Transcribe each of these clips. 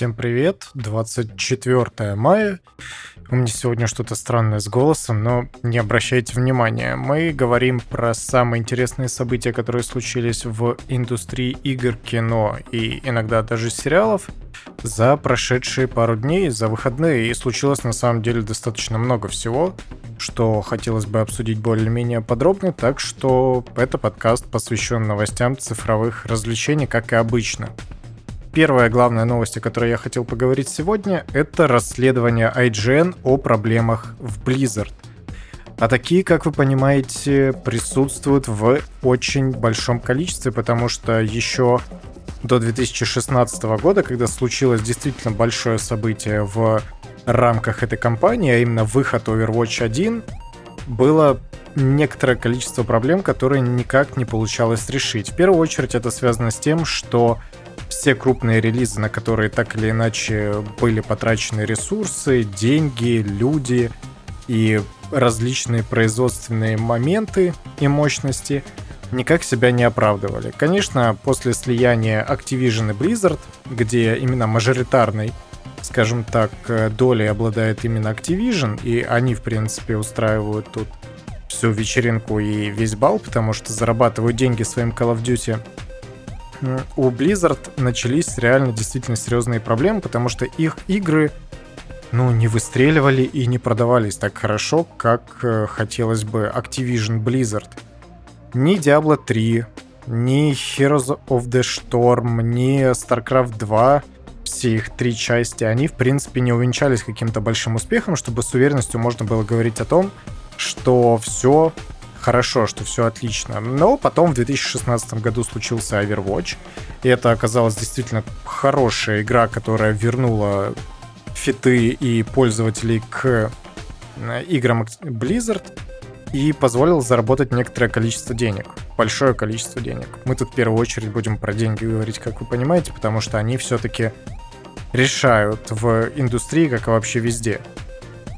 Всем привет, 24 мая. У меня сегодня что-то странное с голосом, но не обращайте внимания. Мы говорим про самые интересные события, которые случились в индустрии игр, кино и иногда даже сериалов за прошедшие пару дней, за выходные. И случилось на самом деле достаточно много всего, что хотелось бы обсудить более-менее подробно, так что это подкаст посвящен новостям цифровых развлечений, как и обычно. Первая главная новость, о которой я хотел поговорить сегодня, это расследование IGN о проблемах в Blizzard. А такие, как вы понимаете, присутствуют в очень большом количестве, потому что еще до 2016 года, когда случилось действительно большое событие в рамках этой кампании, а именно выход Overwatch 1, было некоторое количество проблем, которые никак не получалось решить. В первую очередь это связано с тем, что все крупные релизы, на которые так или иначе были потрачены ресурсы, деньги, люди и различные производственные моменты и мощности, никак себя не оправдывали. Конечно, после слияния Activision и Blizzard, где именно мажоритарной, скажем так, долей обладает именно Activision, и они, в принципе, устраивают тут всю вечеринку и весь бал, потому что зарабатывают деньги своим Call of Duty, у Blizzard начались реально действительно серьезные проблемы, потому что их игры ну, не выстреливали и не продавались так хорошо, как э, хотелось бы Activision Blizzard. Ни Diablo 3, ни Heroes of the Storm, ни StarCraft 2, все их три части, они, в принципе, не увенчались каким-то большим успехом, чтобы с уверенностью можно было говорить о том, что все хорошо, что все отлично. Но потом в 2016 году случился Overwatch, и это оказалась действительно хорошая игра, которая вернула фиты и пользователей к э, играм Blizzard и позволил заработать некоторое количество денег. Большое количество денег. Мы тут в первую очередь будем про деньги говорить, как вы понимаете, потому что они все-таки решают в индустрии, как и вообще везде.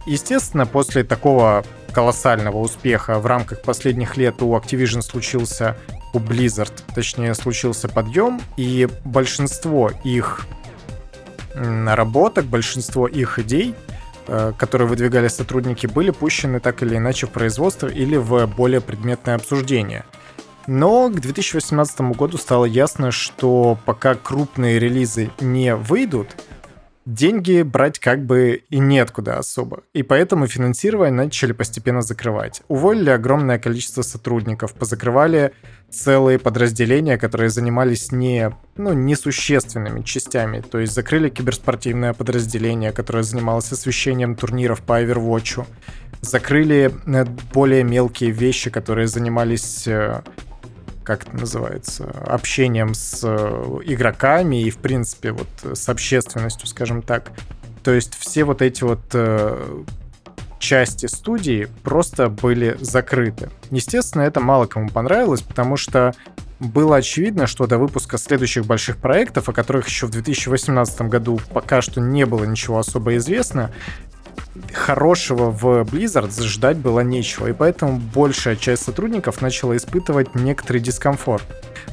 Естественно, после такого колоссального успеха в рамках последних лет у Activision случился, у Blizzard, точнее, случился подъем, и большинство их наработок, большинство их идей, э, которые выдвигали сотрудники, были пущены так или иначе в производство или в более предметное обсуждение. Но к 2018 году стало ясно, что пока крупные релизы не выйдут, деньги брать как бы и неоткуда особо. И поэтому финансирование начали постепенно закрывать. Уволили огромное количество сотрудников, позакрывали целые подразделения, которые занимались не, ну, несущественными частями. То есть закрыли киберспортивное подразделение, которое занималось освещением турниров по Overwatch. Закрыли э, более мелкие вещи, которые занимались э, как это называется, общением с э, игроками и, в принципе, вот с общественностью, скажем так. То есть все вот эти вот э, части студии просто были закрыты. Естественно, это мало кому понравилось, потому что было очевидно, что до выпуска следующих больших проектов, о которых еще в 2018 году пока что не было ничего особо известно, хорошего в Blizzard ждать было нечего, и поэтому большая часть сотрудников начала испытывать некоторый дискомфорт.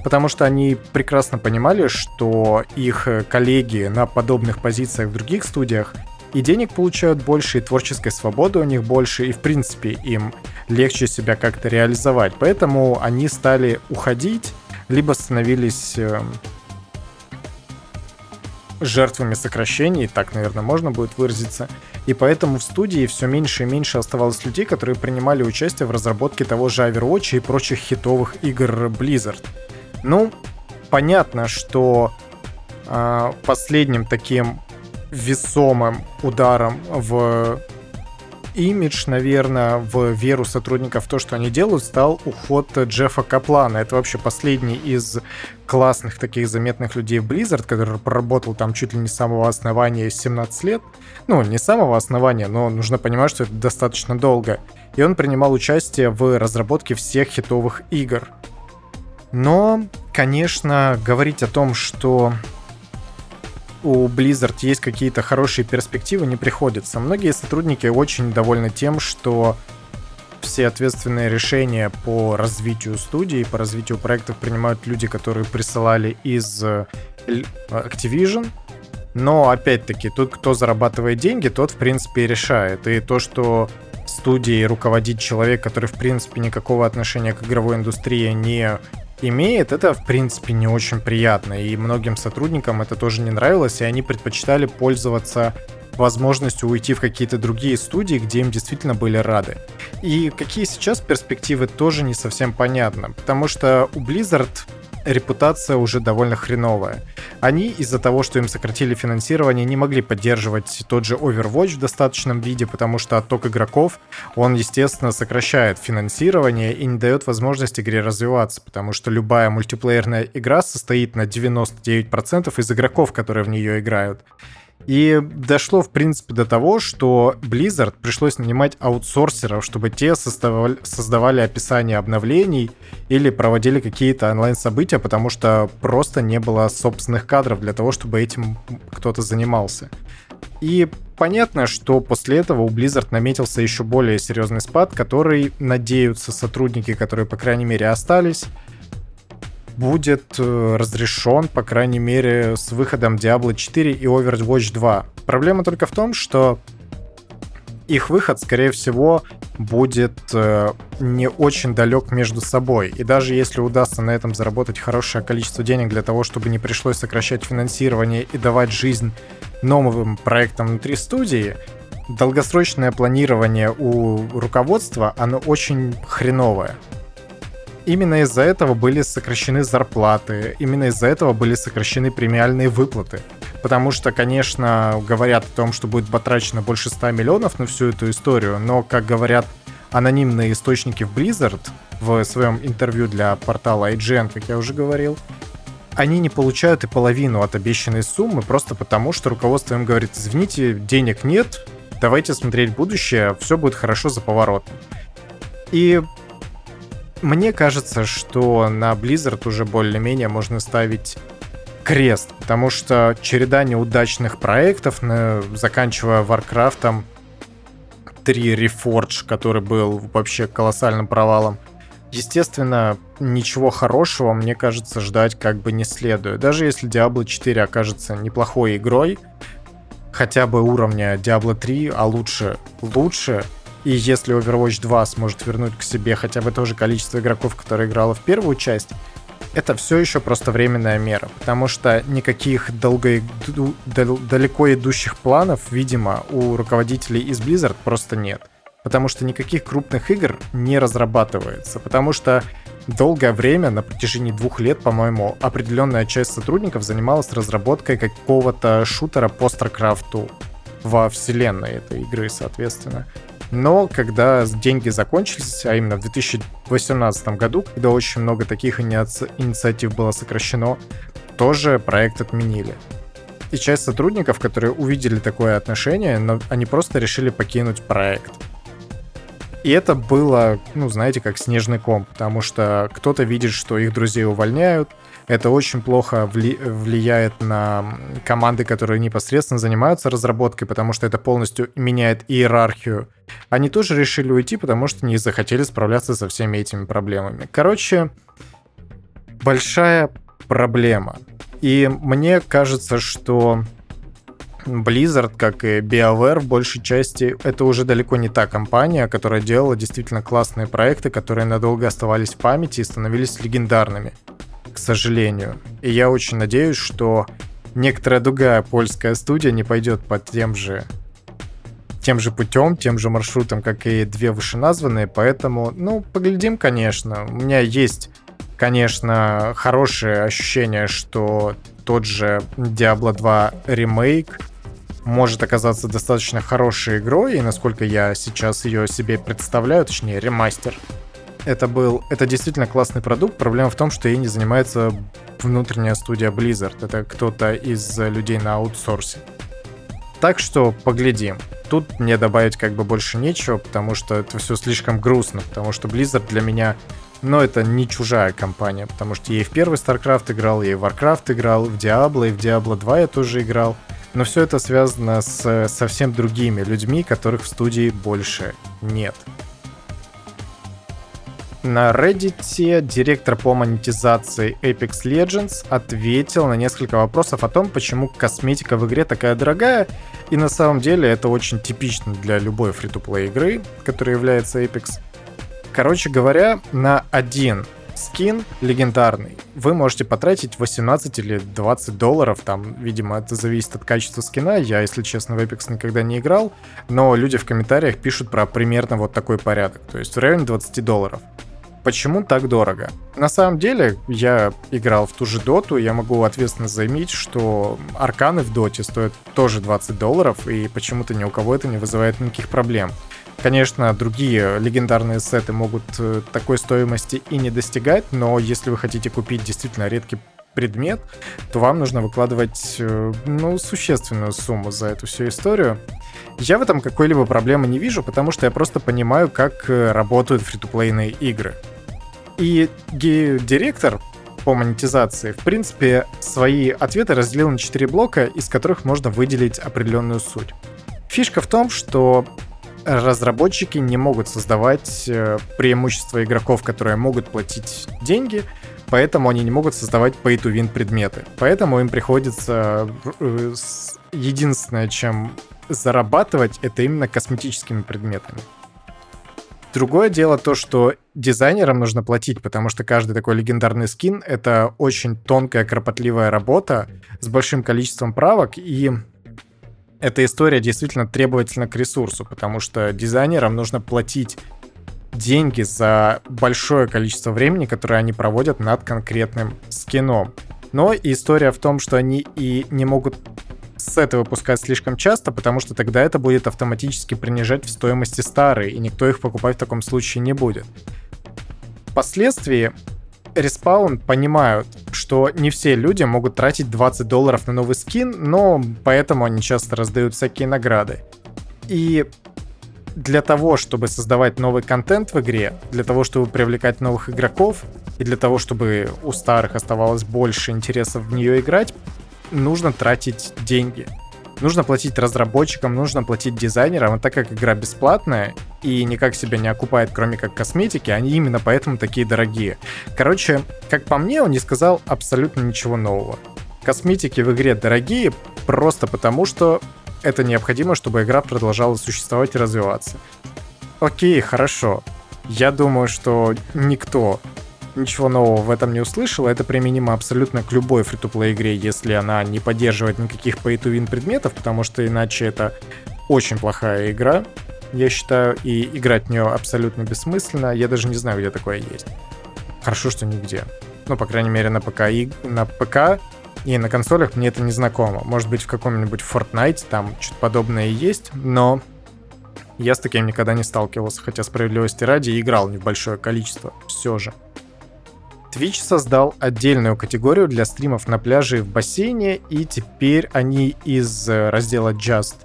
Потому что они прекрасно понимали, что их коллеги на подобных позициях в других студиях и денег получают больше, и творческой свободы у них больше, и в принципе им легче себя как-то реализовать. Поэтому они стали уходить, либо становились эм, жертвами сокращений, так, наверное, можно будет выразиться. И поэтому в студии все меньше и меньше оставалось людей, которые принимали участие в разработке того же Overwatch и прочих хитовых игр Blizzard. Ну, понятно, что э, последним таким весомым ударом в имидж, наверное, в веру сотрудников в то, что они делают, стал уход Джеффа Каплана. Это вообще последний из классных таких заметных людей в Blizzard, который проработал там чуть ли не с самого основания 17 лет. Ну, не с самого основания, но нужно понимать, что это достаточно долго. И он принимал участие в разработке всех хитовых игр. Но, конечно, говорить о том, что у Blizzard есть какие-то хорошие перспективы, не приходится. Многие сотрудники очень довольны тем, что все ответственные решения по развитию студии, по развитию проектов принимают люди, которые присылали из э, Activision. Но, опять-таки, тут кто зарабатывает деньги, тот, в принципе, и решает. И то, что студией руководит человек, который, в принципе, никакого отношения к игровой индустрии не имеет, это, в принципе, не очень приятно. И многим сотрудникам это тоже не нравилось, и они предпочитали пользоваться возможностью уйти в какие-то другие студии, где им действительно были рады. И какие сейчас перспективы, тоже не совсем понятно, потому что у Blizzard репутация уже довольно хреновая. Они из-за того, что им сократили финансирование, не могли поддерживать тот же Overwatch в достаточном виде, потому что отток игроков, он, естественно, сокращает финансирование и не дает возможности игре развиваться, потому что любая мультиплеерная игра состоит на 99% из игроков, которые в нее играют. И дошло, в принципе, до того, что Blizzard пришлось нанимать аутсорсеров, чтобы те создавали, создавали описание обновлений или проводили какие-то онлайн-события, потому что просто не было собственных кадров для того, чтобы этим кто-то занимался. И понятно, что после этого у Blizzard наметился еще более серьезный спад, который, надеются сотрудники, которые, по крайней мере, остались, будет э, разрешен, по крайней мере, с выходом Diablo 4 и Overwatch 2. Проблема только в том, что их выход, скорее всего, будет э, не очень далек между собой. И даже если удастся на этом заработать хорошее количество денег для того, чтобы не пришлось сокращать финансирование и давать жизнь новым проектам внутри студии, долгосрочное планирование у руководства, оно очень хреновое именно из-за этого были сокращены зарплаты, именно из-за этого были сокращены премиальные выплаты. Потому что, конечно, говорят о том, что будет потрачено больше 100 миллионов на всю эту историю, но, как говорят анонимные источники в Blizzard в своем интервью для портала IGN, как я уже говорил, они не получают и половину от обещанной суммы просто потому, что руководство им говорит, извините, денег нет, давайте смотреть будущее, все будет хорошо за поворотом. И мне кажется, что на Blizzard уже более-менее можно ставить крест, потому что череда неудачных проектов, заканчивая Warcraft 3 Reforge, который был вообще колоссальным провалом, естественно, ничего хорошего, мне кажется, ждать как бы не следует. Даже если Diablo 4 окажется неплохой игрой, хотя бы уровня Diablo 3, а лучше, лучше, и если Overwatch 2 сможет вернуть к себе хотя бы то же количество игроков, которые играло в первую часть, это все еще просто временная мера, потому что никаких долго, далеко идущих планов, видимо, у руководителей из Blizzard просто нет. Потому что никаких крупных игр не разрабатывается, потому что долгое время, на протяжении двух лет, по-моему, определенная часть сотрудников занималась разработкой какого-то шутера по StarCraft во вселенной этой игры, соответственно. Но когда деньги закончились, а именно в 2018 году, когда очень много таких иници... инициатив было сокращено, тоже проект отменили. И часть сотрудников, которые увидели такое отношение, но они просто решили покинуть проект. И это было, ну, знаете, как снежный ком, потому что кто-то видит, что их друзей увольняют, это очень плохо вли- влияет на команды, которые непосредственно занимаются разработкой, потому что это полностью меняет иерархию. Они тоже решили уйти, потому что не захотели справляться со всеми этими проблемами. Короче, большая проблема. И мне кажется, что Blizzard, как и BioWare в большей части, это уже далеко не та компания, которая делала действительно классные проекты, которые надолго оставались в памяти и становились легендарными к сожалению. И я очень надеюсь, что некоторая другая польская студия не пойдет по тем же тем же путем, тем же маршрутом, как и две вышеназванные, поэтому, ну, поглядим, конечно. У меня есть, конечно, хорошее ощущение, что тот же Diablo 2 ремейк может оказаться достаточно хорошей игрой, и насколько я сейчас ее себе представляю, точнее, ремастер, это был, это действительно классный продукт. Проблема в том, что ей не занимается внутренняя студия Blizzard. Это кто-то из людей на аутсорсе. Так что поглядим. Тут мне добавить как бы больше нечего, потому что это все слишком грустно, потому что Blizzard для меня, ну, это не чужая компания, потому что я и в первый StarCraft играл, я и в Warcraft играл, в Diablo, и в Diablo 2 я тоже играл. Но все это связано с совсем другими людьми, которых в студии больше нет. На Reddit директор по монетизации Apex Legends ответил на несколько вопросов о том, почему косметика в игре такая дорогая, и на самом деле это очень типично для любой фри-то-плей игры, которая является Apex. Короче говоря, на один скин легендарный вы можете потратить 18 или 20 долларов, там, видимо, это зависит от качества скина, я, если честно, в Apex никогда не играл, но люди в комментариях пишут про примерно вот такой порядок, то есть в районе 20 долларов. Почему так дорого? На самом деле, я играл в ту же доту, я могу ответственно заявить, что арканы в доте стоят тоже 20 долларов, и почему-то ни у кого это не вызывает никаких проблем. Конечно, другие легендарные сеты могут э, такой стоимости и не достигать, но если вы хотите купить действительно редкий предмет, то вам нужно выкладывать, э, ну, существенную сумму за эту всю историю. Я в этом какой-либо проблемы не вижу, потому что я просто понимаю, как э, работают фри-то-плейные игры. И директор по монетизации, в принципе, свои ответы разделил на 4 блока, из которых можно выделить определенную суть. Фишка в том, что разработчики не могут создавать э, преимущества игроков, которые могут платить деньги, поэтому они не могут создавать pay-to-win предметы. Поэтому им приходится э, единственное, чем зарабатывать, это именно косметическими предметами. Другое дело то, что дизайнерам нужно платить, потому что каждый такой легендарный скин — это очень тонкая, кропотливая работа с большим количеством правок, и эта история действительно требовательна к ресурсу, потому что дизайнерам нужно платить деньги за большое количество времени, которое они проводят над конкретным скином. Но история в том, что они и не могут сеты выпускать слишком часто, потому что тогда это будет автоматически принижать в стоимости старые, и никто их покупать в таком случае не будет. Впоследствии Respawn понимают, что не все люди могут тратить 20 долларов на новый скин, но поэтому они часто раздают всякие награды. И для того, чтобы создавать новый контент в игре, для того, чтобы привлекать новых игроков, и для того, чтобы у старых оставалось больше интересов в нее играть, нужно тратить деньги. Нужно платить разработчикам, нужно платить дизайнерам, а так как игра бесплатная и никак себя не окупает, кроме как косметики, они именно поэтому такие дорогие. Короче, как по мне, он не сказал абсолютно ничего нового. Косметики в игре дорогие просто потому, что это необходимо, чтобы игра продолжала существовать и развиваться. Окей, хорошо. Я думаю, что никто ничего нового в этом не услышал. Это применимо абсолютно к любой фри плей игре, если она не поддерживает никаких pay-to-win предметов, потому что иначе это очень плохая игра, я считаю, и играть в нее абсолютно бессмысленно. Я даже не знаю, где такое есть. Хорошо, что нигде. Ну, по крайней мере, на ПК и на ПК и на консолях мне это не знакомо. Может быть, в каком-нибудь Fortnite там что-то подобное есть, но я с таким никогда не сталкивался, хотя справедливости ради играл не в большое количество, все же. Twitch создал отдельную категорию для стримов на пляже и в бассейне, и теперь они из э, раздела Just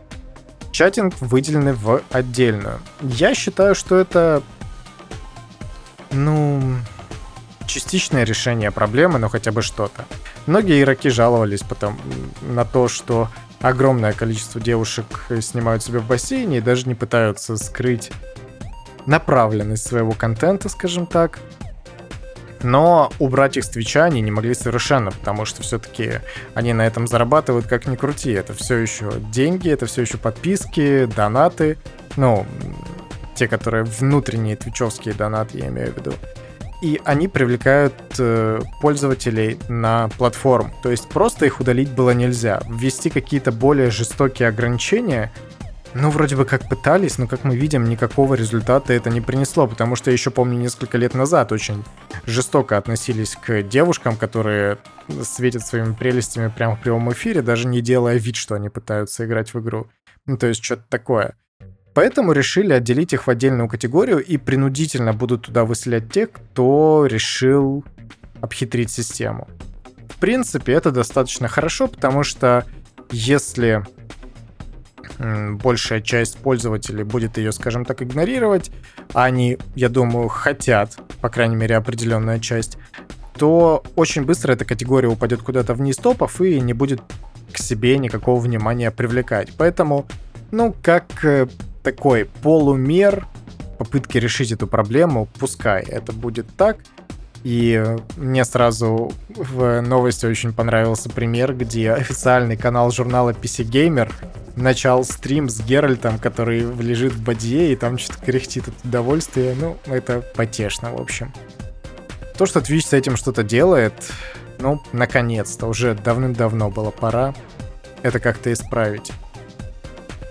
Chatting выделены в отдельную. Я считаю, что это, ну, частичное решение проблемы, но хотя бы что-то. Многие игроки жаловались потом на то, что огромное количество девушек снимают себя в бассейне и даже не пытаются скрыть направленность своего контента, скажем так. Но убрать их с Твича они не могли совершенно, потому что все-таки они на этом зарабатывают как ни крути. Это все еще деньги, это все еще подписки, донаты. Ну, те, которые внутренние твичевские донаты, я имею в виду. И они привлекают э, пользователей на платформу. То есть просто их удалить было нельзя. Ввести какие-то более жестокие ограничения ну, вроде бы как пытались, но, как мы видим, никакого результата это не принесло, потому что я еще помню несколько лет назад очень жестоко относились к девушкам, которые светят своими прелестями прямо в прямом эфире, даже не делая вид, что они пытаются играть в игру. Ну, то есть что-то такое. Поэтому решили отделить их в отдельную категорию и принудительно будут туда выселять тех, кто решил обхитрить систему. В принципе, это достаточно хорошо, потому что если большая часть пользователей будет ее, скажем так, игнорировать, а они, я думаю, хотят, по крайней мере, определенная часть, то очень быстро эта категория упадет куда-то вниз топов и не будет к себе никакого внимания привлекать. Поэтому, ну, как э, такой полумер, попытки решить эту проблему, пускай это будет так. И мне сразу в новости очень понравился пример, где официальный канал журнала PC Gamer начал стрим с Геральтом, который лежит в бадье, и там что-то кряхтит от удовольствия. Ну, это потешно, в общем. То, что Twitch с этим что-то делает, ну, наконец-то, уже давным-давно было пора это как-то исправить.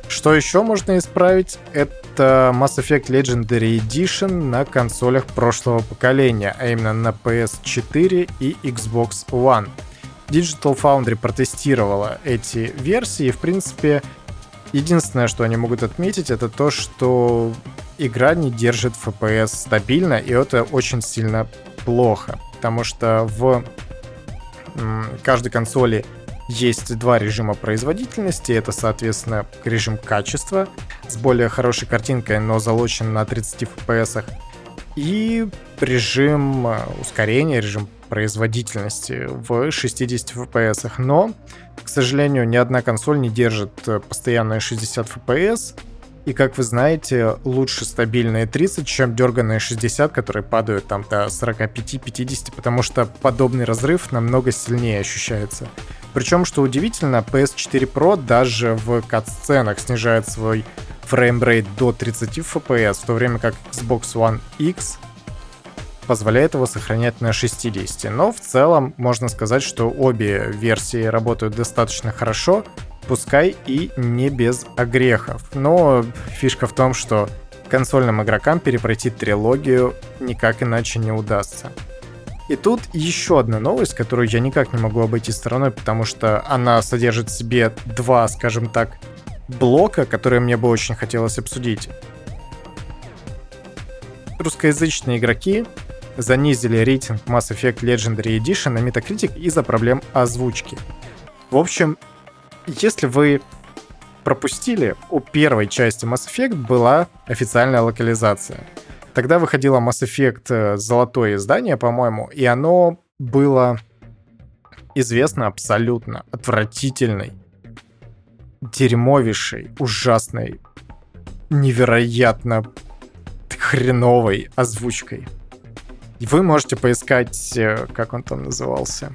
Что еще можно исправить? Это Mass Effect Legendary Edition на консолях прошлого поколения, а именно на PS4 и Xbox One. Digital Foundry протестировала эти версии, и, в принципе, единственное, что они могут отметить, это то, что игра не держит FPS стабильно, и это очень сильно плохо, потому что в каждой консоли есть два режима производительности. Это, соответственно, режим качества с более хорошей картинкой, но залочен на 30 FPS. И режим э, ускорения, режим производительности в 60 FPS. Но, к сожалению, ни одна консоль не держит э, постоянные 60 FPS. И, как вы знаете, лучше стабильные 30, чем дерганные 60, которые падают там до 45-50, потому что подобный разрыв намного сильнее ощущается. Причем, что удивительно, PS4 Pro даже в кат-сценах снижает свой фреймрейт до 30 FPS, в то время как Xbox One X позволяет его сохранять на 60. Но в целом можно сказать, что обе версии работают достаточно хорошо, пускай и не без огрехов. Но фишка в том, что консольным игрокам перепройти трилогию никак иначе не удастся. И тут еще одна новость, которую я никак не могу обойти стороной, потому что она содержит в себе два, скажем так, блока, которые мне бы очень хотелось обсудить. Русскоязычные игроки занизили рейтинг Mass Effect Legendary Edition на Metacritic из-за проблем озвучки. В общем, если вы пропустили, у первой части Mass Effect была официальная локализация. Тогда выходила Mass Effect э, золотое издание, по-моему, и оно было известно абсолютно отвратительной, дерьмовейшей, ужасной, невероятно хреновой озвучкой. Вы можете поискать, э, как он там назывался.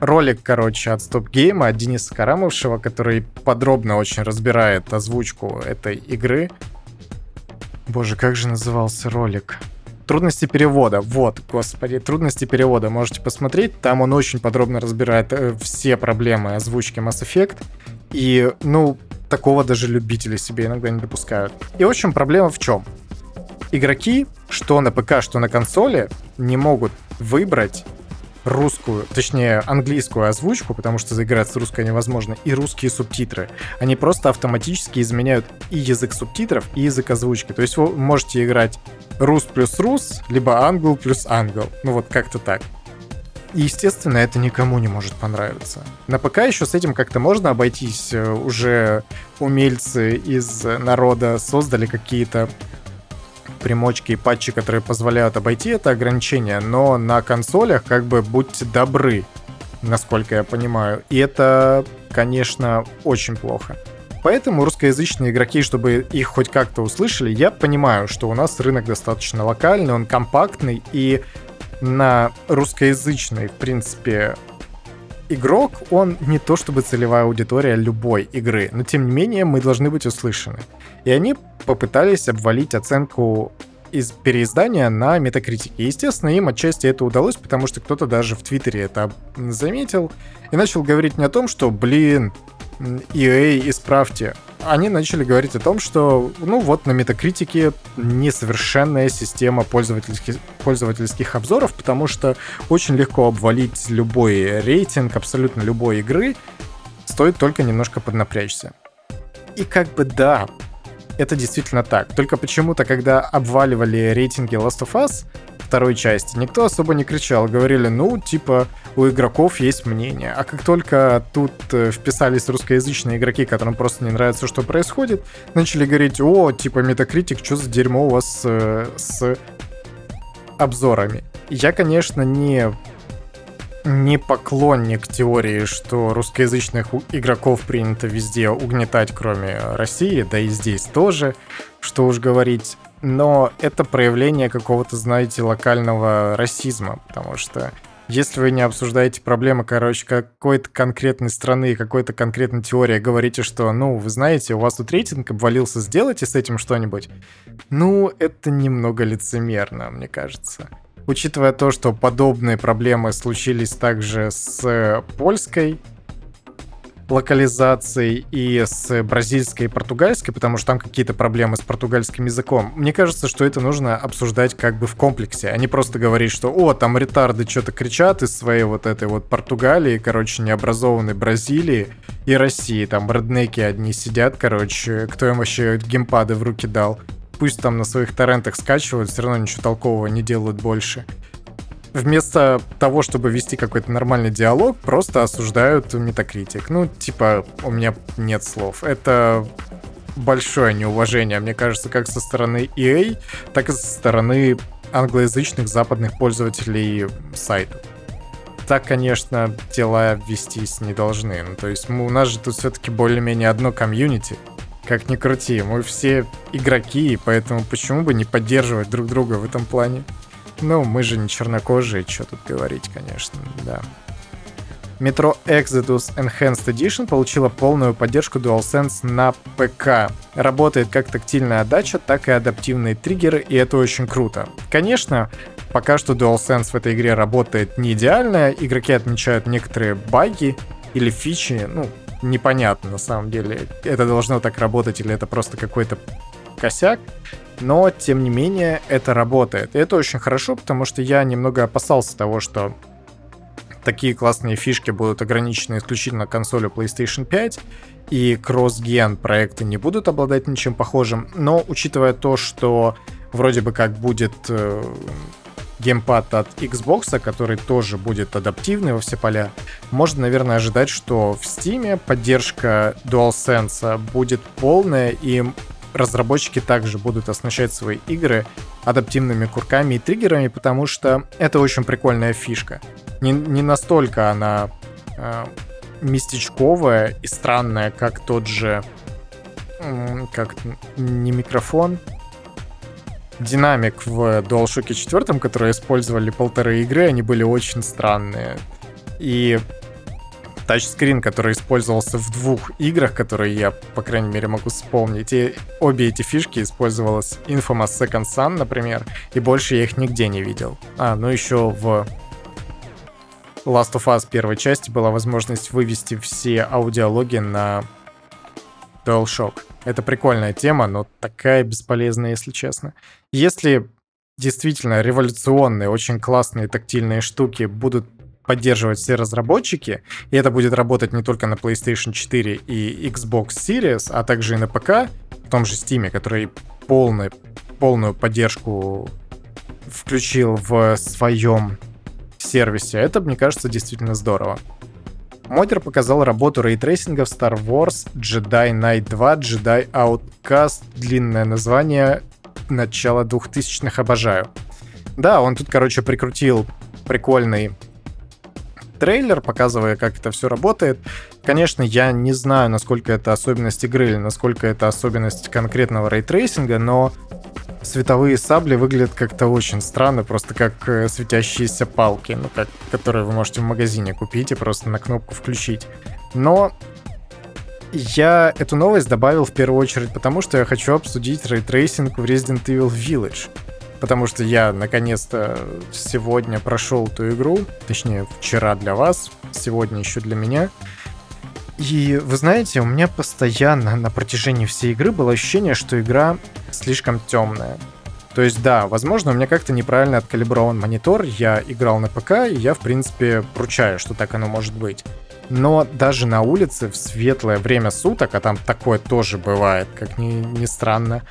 ролик, короче, от Стоп Гейма от Дениса Карамовшего, который подробно очень разбирает озвучку этой игры. Боже, как же назывался ролик? Трудности перевода. Вот, господи, трудности перевода. Можете посмотреть. Там он очень подробно разбирает э, все проблемы озвучки Mass Effect. И, ну, такого даже любители себе иногда не допускают. И, в общем, проблема в чем? Игроки, что на ПК, что на консоли, не могут выбрать русскую, точнее, английскую озвучку, потому что заиграть с русской невозможно, и русские субтитры. Они просто автоматически изменяют и язык субтитров, и язык озвучки. То есть вы можете играть рус плюс рус, либо англ плюс англ. Ну вот как-то так. И, естественно, это никому не может понравиться. На ПК еще с этим как-то можно обойтись. Уже умельцы из народа создали какие-то примочки и патчи, которые позволяют обойти это ограничение, но на консолях как бы будьте добры, насколько я понимаю. И это, конечно, очень плохо. Поэтому русскоязычные игроки, чтобы их хоть как-то услышали, я понимаю, что у нас рынок достаточно локальный, он компактный, и на русскоязычный, в принципе, игрок, он не то чтобы целевая аудитория любой игры, но тем не менее мы должны быть услышаны. И они попытались обвалить оценку из переиздания на метакритике. Естественно, им отчасти это удалось, потому что кто-то даже в Твиттере это заметил и начал говорить не о том, что, блин, EA, исправьте. Они начали говорить о том, что, ну вот, на метакритике несовершенная система пользовательских, пользовательских обзоров, потому что очень легко обвалить любой рейтинг абсолютно любой игры, стоит только немножко поднапрячься. И как бы да, это действительно так. Только почему-то, когда обваливали рейтинги Last of Us второй части, никто особо не кричал. Говорили, ну, типа, у игроков есть мнение. А как только тут э, вписались русскоязычные игроки, которым просто не нравится, что происходит, начали говорить, о, типа, Метакритик, что за дерьмо у вас э, с обзорами. Я, конечно, не не поклонник теории, что русскоязычных игроков принято везде угнетать, кроме России, да и здесь тоже, что уж говорить. Но это проявление какого-то, знаете, локального расизма, потому что если вы не обсуждаете проблемы, короче, какой-то конкретной страны, какой-то конкретной теории, говорите, что, ну, вы знаете, у вас тут рейтинг обвалился, сделайте с этим что-нибудь, ну, это немного лицемерно, мне кажется. Учитывая то, что подобные проблемы случились также с польской локализацией и с бразильской и португальской, потому что там какие-то проблемы с португальским языком. Мне кажется, что это нужно обсуждать как бы в комплексе, а не просто говорить, что «О, там ретарды что-то кричат из своей вот этой вот Португалии, короче, необразованной Бразилии и России. Там реднеки одни сидят, короче, кто им вообще геймпады в руки дал. Пусть там на своих торрентах скачивают, все равно ничего толкового не делают больше вместо того, чтобы вести какой-то нормальный диалог, просто осуждают метакритик. Ну, типа, у меня нет слов. Это большое неуважение, мне кажется, как со стороны EA, так и со стороны англоязычных западных пользователей сайта. Так, конечно, дела вестись не должны. Ну, то есть мы, у нас же тут все-таки более-менее одно комьюнити. Как ни крути, мы все игроки, поэтому почему бы не поддерживать друг друга в этом плане? Ну, мы же не чернокожие, что тут говорить, конечно, да. Metro Exodus Enhanced Edition получила полную поддержку DualSense на ПК. Работает как тактильная отдача, так и адаптивные триггеры, и это очень круто. Конечно, пока что DualSense в этой игре работает не идеально, игроки отмечают некоторые баги или фичи, ну, непонятно на самом деле, это должно так работать или это просто какой-то косяк но, тем не менее, это работает. И это очень хорошо, потому что я немного опасался того, что такие классные фишки будут ограничены исключительно консолью PlayStation 5, и кросс-ген проекты не будут обладать ничем похожим. Но, учитывая то, что вроде бы как будет э, геймпад от Xbox, который тоже будет адаптивный во все поля, можно, наверное, ожидать, что в Steam поддержка DualSense будет полная, и разработчики также будут оснащать свои игры адаптивными курками и триггерами, потому что это очень прикольная фишка. Не, не настолько она э, местечковая и странная, как тот же, как не микрофон, динамик в DualShock 4, которые использовали полторы игры, они были очень странные. И тачскрин, который использовался в двух играх, которые я, по крайней мере, могу вспомнить. И обе эти фишки использовалась Infamous Second Son, например, и больше я их нигде не видел. А, ну еще в Last of Us первой части была возможность вывести все аудиологи на DualShock. Это прикольная тема, но такая бесполезная, если честно. Если действительно революционные, очень классные тактильные штуки будут поддерживать все разработчики, и это будет работать не только на PlayStation 4 и Xbox Series, а также и на ПК, в том же Steam, который полный, полную поддержку включил в своем сервисе. Это, мне кажется, действительно здорово. Модер показал работу рейтрейсинга в Star Wars Jedi Knight 2 Jedi Outcast. Длинное название. Начало 2000-х обожаю. Да, он тут, короче, прикрутил прикольный трейлер, показывая, как это все работает. Конечно, я не знаю, насколько это особенность игры или насколько это особенность конкретного рейтрейсинга, но световые сабли выглядят как-то очень странно, просто как э, светящиеся палки, ну, как, которые вы можете в магазине купить и просто на кнопку включить. Но я эту новость добавил в первую очередь потому, что я хочу обсудить рейтрейсинг в Resident Evil Village потому что я наконец-то сегодня прошел эту игру, точнее вчера для вас, сегодня еще для меня. И вы знаете, у меня постоянно на протяжении всей игры было ощущение, что игра слишком темная. То есть, да, возможно, у меня как-то неправильно откалиброван монитор, я играл на ПК, и я, в принципе, ручаю, что так оно может быть. Но даже на улице в светлое время суток, а там такое тоже бывает, как ни, ни странно,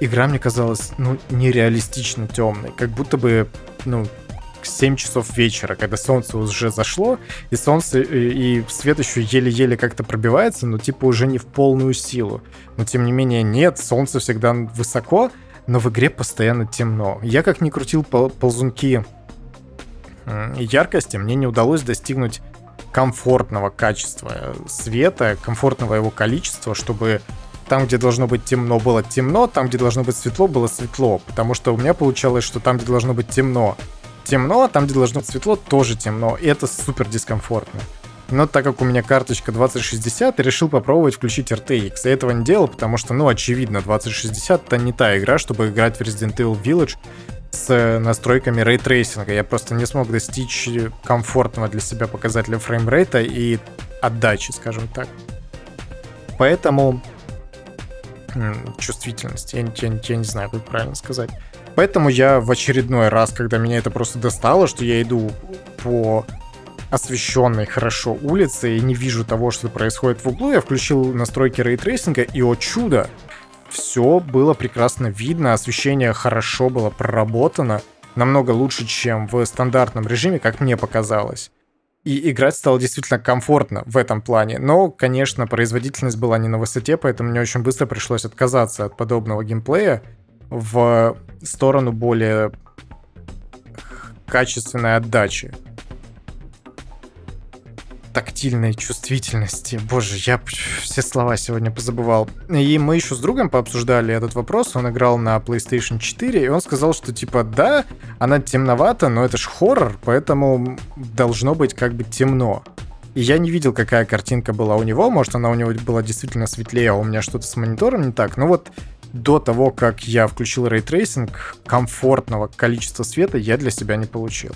игра мне казалась, ну, нереалистично темной. Как будто бы, ну, 7 часов вечера, когда солнце уже зашло, и солнце, и, и свет еще еле-еле как-то пробивается, но типа уже не в полную силу. Но тем не менее нет, солнце всегда высоко, но в игре постоянно темно. Я как ни крутил пол ползунки яркости мне не удалось достигнуть комфортного качества света, комфортного его количества, чтобы там, где должно быть темно, было темно, там, где должно быть светло, было светло. Потому что у меня получалось, что там, где должно быть темно, темно, а там, где должно быть светло, тоже темно. И это супер дискомфортно. Но так как у меня карточка 2060, я решил попробовать включить RTX. Я этого не делал, потому что, ну, очевидно, 2060 это не та игра, чтобы играть в Resident Evil Village с настройками рейтрейсинга. Я просто не смог достичь комфортного для себя показателя фреймрейта и отдачи, скажем так. Поэтому чувствительность, я, я, я не знаю, как правильно сказать. Поэтому я в очередной раз, когда меня это просто достало, что я иду по освещенной хорошо улице и не вижу того, что происходит в углу, я включил настройки рейтрейсинга, и, о чудо, все было прекрасно видно, освещение хорошо было проработано, намного лучше, чем в стандартном режиме, как мне показалось. И играть стало действительно комфортно в этом плане. Но, конечно, производительность была не на высоте, поэтому мне очень быстро пришлось отказаться от подобного геймплея в сторону более качественной отдачи тактильной чувствительности. Боже, я все слова сегодня позабывал. И мы еще с другом пообсуждали этот вопрос. Он играл на PlayStation 4, и он сказал, что типа да, она темновата, но это ж хоррор, поэтому должно быть как бы темно. И я не видел, какая картинка была у него. Может, она у него была действительно светлее, а у меня что-то с монитором не так. Но вот до того, как я включил рейтрейсинг, комфортного количества света я для себя не получил.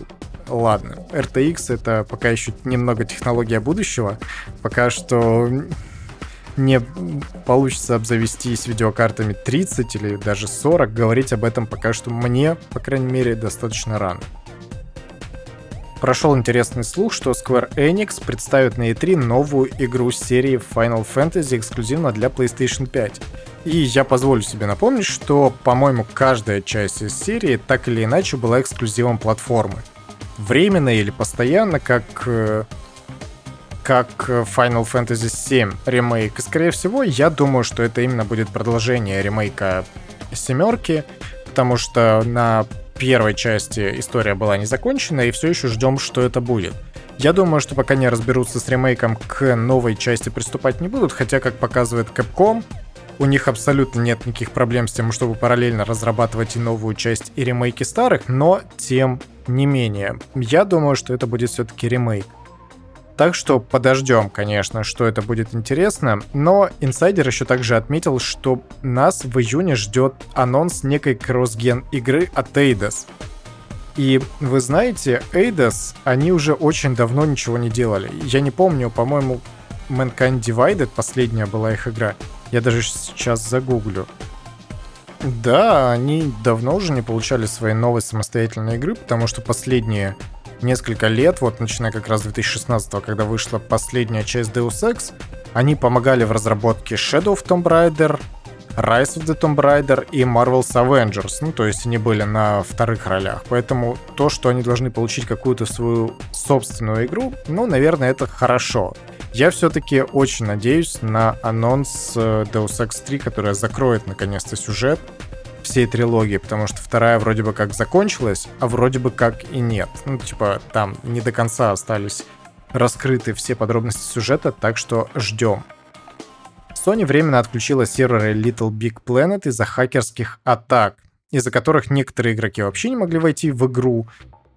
Ладно, RTX это пока еще немного технология будущего. Пока что не получится обзавестись видеокартами 30 или даже 40. Говорить об этом пока что мне, по крайней мере, достаточно рано. Прошел интересный слух, что Square Enix представит на E3 новую игру серии Final Fantasy эксклюзивно для PlayStation 5. И я позволю себе напомнить, что, по-моему, каждая часть из серии так или иначе была эксклюзивом платформы. Временно или постоянно, как э, как Final Fantasy VII ремейк. Скорее всего, я думаю, что это именно будет продолжение ремейка семерки, потому что на первой части история была не закончена, и все еще ждем, что это будет. Я думаю, что пока не разберутся с ремейком, к новой части приступать не будут, хотя, как показывает Capcom, у них абсолютно нет никаких проблем с тем, чтобы параллельно разрабатывать и новую часть, и ремейки старых, но тем не менее, я думаю, что это будет все-таки ремейк. Так что подождем, конечно, что это будет интересно. Но инсайдер еще также отметил, что нас в июне ждет анонс некой кроссген игры от Eidos. И вы знаете, Eidos, они уже очень давно ничего не делали. Я не помню, по-моему, Mankind Divided, последняя была их игра. Я даже сейчас загуглю. Да, они давно уже не получали свои новые самостоятельные игры, потому что последние несколько лет, вот начиная как раз с 2016, когда вышла последняя часть Deus Ex, они помогали в разработке Shadow of Tomb Raider, Rise of the Tomb Raider и Marvel's Avengers. Ну, то есть они были на вторых ролях. Поэтому то, что они должны получить какую-то свою собственную игру, ну, наверное, это хорошо. Я все-таки очень надеюсь на анонс э, Deus Ex 3, которая закроет наконец-то сюжет всей трилогии, потому что вторая вроде бы как закончилась, а вроде бы как и нет. Ну, типа, там не до конца остались раскрыты все подробности сюжета, так что ждем. Sony временно отключила серверы Little Big Planet из-за хакерских атак, из-за которых некоторые игроки вообще не могли войти в игру,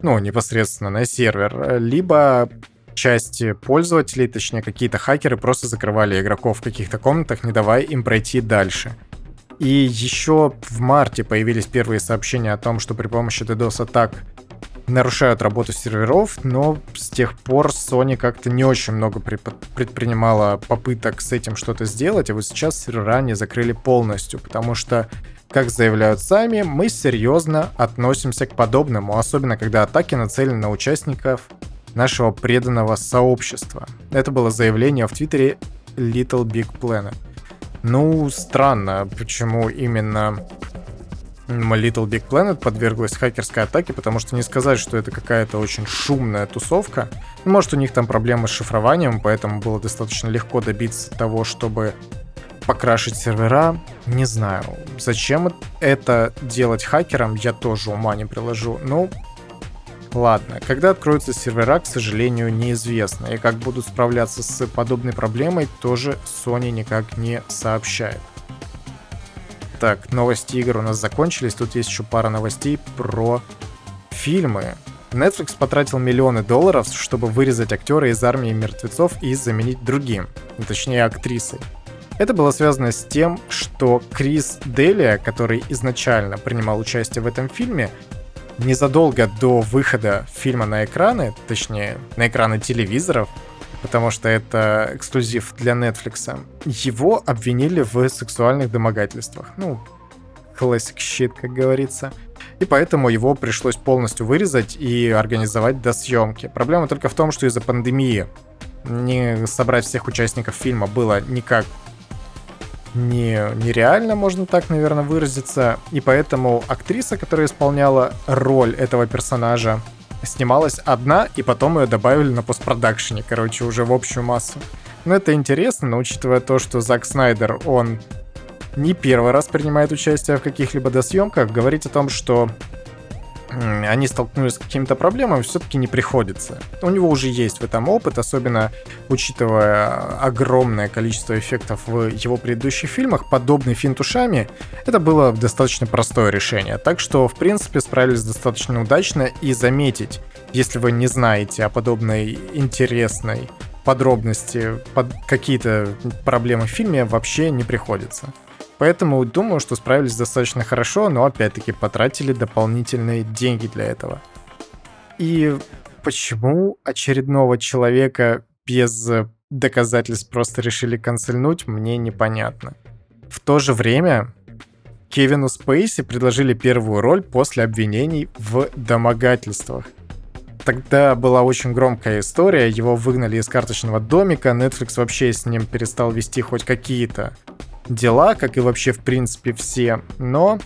ну, непосредственно на сервер, либо части пользователей, точнее какие-то хакеры просто закрывали игроков в каких-то комнатах, не давая им пройти дальше. И еще в марте появились первые сообщения о том, что при помощи DDoS-атак нарушают работу серверов, но с тех пор Sony как-то не очень много предпринимала попыток с этим что-то сделать, а вот сейчас сервера не закрыли полностью, потому что, как заявляют сами, мы серьезно относимся к подобному, особенно когда атаки нацелены на участников нашего преданного сообщества. Это было заявление в Твиттере Little Big Planet. Ну, странно, почему именно Little Big Planet подверглась хакерской атаке, потому что не сказать, что это какая-то очень шумная тусовка. Может, у них там проблемы с шифрованием, поэтому было достаточно легко добиться того, чтобы покрашить сервера. Не знаю, зачем это делать хакерам, я тоже ума не приложу. Ну, Ладно, когда откроются сервера, к сожалению, неизвестно. И как будут справляться с подобной проблемой, тоже Sony никак не сообщает. Так, новости игр у нас закончились. Тут есть еще пара новостей про фильмы. Netflix потратил миллионы долларов, чтобы вырезать актера из армии мертвецов и заменить другим, точнее актрисой. Это было связано с тем, что Крис Делия, который изначально принимал участие в этом фильме, незадолго до выхода фильма на экраны, точнее, на экраны телевизоров, потому что это эксклюзив для Netflix, его обвинили в сексуальных домогательствах. Ну, classic shit, как говорится. И поэтому его пришлось полностью вырезать и организовать до съемки. Проблема только в том, что из-за пандемии не собрать всех участников фильма было никак не, нереально, можно так, наверное, выразиться. И поэтому актриса, которая исполняла роль этого персонажа, снималась одна, и потом ее добавили на постпродакшене, короче, уже в общую массу. Но это интересно, но учитывая то, что Зак Снайдер, он не первый раз принимает участие в каких-либо досъемках, говорить о том, что они столкнулись с какими-то проблемами, все-таки не приходится. У него уже есть в этом опыт, особенно учитывая огромное количество эффектов в его предыдущих фильмах. Подобный финт ушами — это было достаточно простое решение. Так что, в принципе, справились достаточно удачно. И заметить, если вы не знаете о подобной интересной подробности, под какие-то проблемы в фильме, вообще не приходится. Поэтому думаю, что справились достаточно хорошо, но опять-таки потратили дополнительные деньги для этого. И почему очередного человека без доказательств просто решили канцельнуть, мне непонятно. В то же время Кевину Спейси предложили первую роль после обвинений в домогательствах. Тогда была очень громкая история, его выгнали из карточного домика, Netflix вообще с ним перестал вести хоть какие-то дела, как и вообще, в принципе, все. Но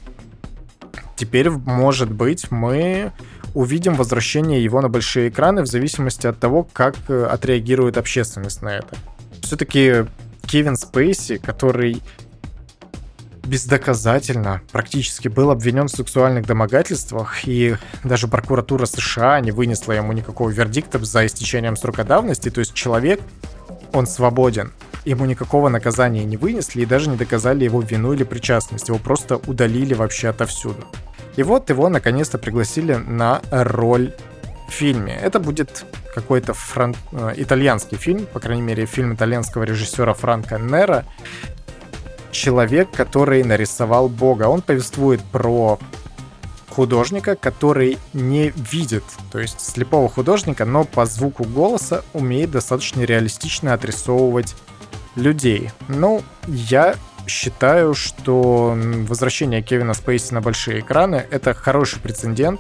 теперь, может быть, мы увидим возвращение его на большие экраны в зависимости от того, как э, отреагирует общественность на это. Все-таки Кевин Спейси, который бездоказательно практически был обвинен в сексуальных домогательствах, и даже прокуратура США не вынесла ему никакого вердикта за истечением срока давности, то есть человек, он свободен ему никакого наказания не вынесли и даже не доказали его вину или причастность. Его просто удалили вообще отовсюду. И вот его наконец-то пригласили на роль в фильме. Это будет какой-то фран... Э, итальянский фильм, по крайней мере, фильм итальянского режиссера Франко Нера. Человек, который нарисовал Бога. Он повествует про художника, который не видит, то есть слепого художника, но по звуку голоса умеет достаточно реалистично отрисовывать людей. Ну, я считаю, что возвращение Кевина Спейси на большие экраны — это хороший прецедент.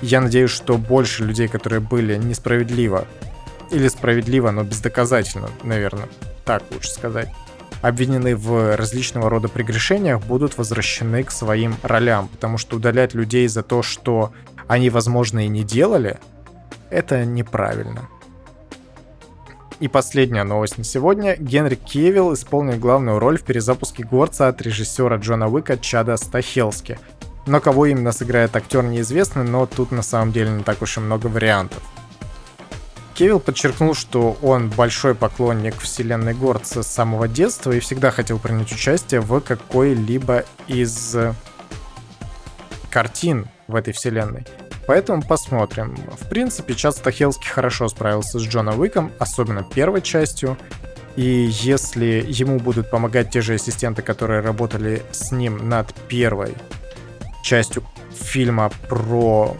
Я надеюсь, что больше людей, которые были несправедливо или справедливо, но бездоказательно, наверное, так лучше сказать, обвинены в различного рода прегрешениях, будут возвращены к своим ролям, потому что удалять людей за то, что они, возможно, и не делали, это неправильно. И последняя новость на сегодня. Генри Кевилл исполнил главную роль в перезапуске Горца от режиссера Джона Уика Чада Стахелски. Но кого именно сыграет актер неизвестно, но тут на самом деле не так уж и много вариантов. Кевилл подчеркнул, что он большой поклонник вселенной Горца с самого детства и всегда хотел принять участие в какой-либо из картин в этой вселенной. Поэтому посмотрим. В принципе, Чад Стахелский хорошо справился с Джона Уиком, особенно первой частью. И если ему будут помогать те же ассистенты, которые работали с ним над первой частью фильма про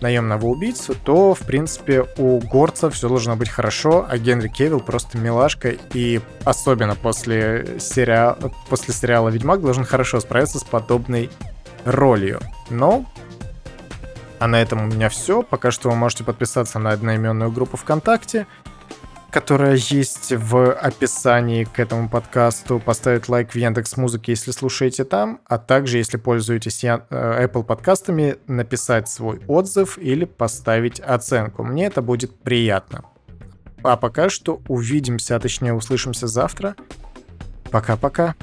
наемного убийцу, то, в принципе, у Горца все должно быть хорошо, а Генри Кевилл просто милашка, и особенно после, сериала, после сериала «Ведьмак» должен хорошо справиться с подобной ролью. Но а на этом у меня все. Пока что вы можете подписаться на одноименную группу ВКонтакте, которая есть в описании к этому подкасту, поставить лайк в Яндекс Музыке, если слушаете там, а также, если пользуетесь э, Apple подкастами, написать свой отзыв или поставить оценку. Мне это будет приятно. А пока что увидимся, а точнее услышимся завтра. Пока-пока.